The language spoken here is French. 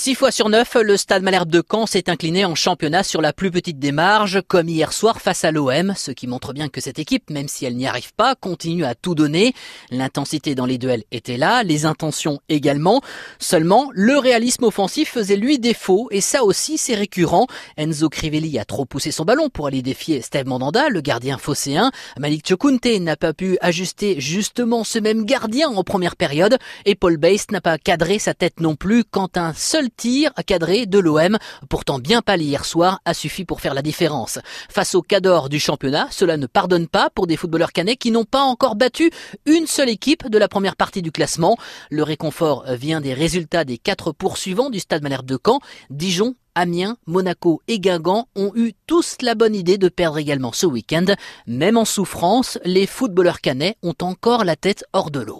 Six fois sur neuf, le Stade Malherbe de Caen s'est incliné en championnat sur la plus petite des marges, comme hier soir face à l'OM, ce qui montre bien que cette équipe, même si elle n'y arrive pas, continue à tout donner. L'intensité dans les duels était là, les intentions également. Seulement, le réalisme offensif faisait lui défaut, et ça aussi c'est récurrent. Enzo Crivelli a trop poussé son ballon pour aller défier Steve Mandanda, le gardien phocéen. Malik Chokunte n'a pas pu ajuster justement ce même gardien en première période, et Paul Bass n'a pas cadré sa tête non plus quand un seul tir cadré de l'OM, pourtant bien pâle hier soir, a suffi pour faire la différence. Face au cador du championnat, cela ne pardonne pas pour des footballeurs canets qui n'ont pas encore battu une seule équipe de la première partie du classement. Le réconfort vient des résultats des quatre poursuivants du Stade Malherbe de Caen. Dijon, Amiens, Monaco et Guingamp ont eu tous la bonne idée de perdre également ce week-end. Même en souffrance, les footballeurs canets ont encore la tête hors de l'eau.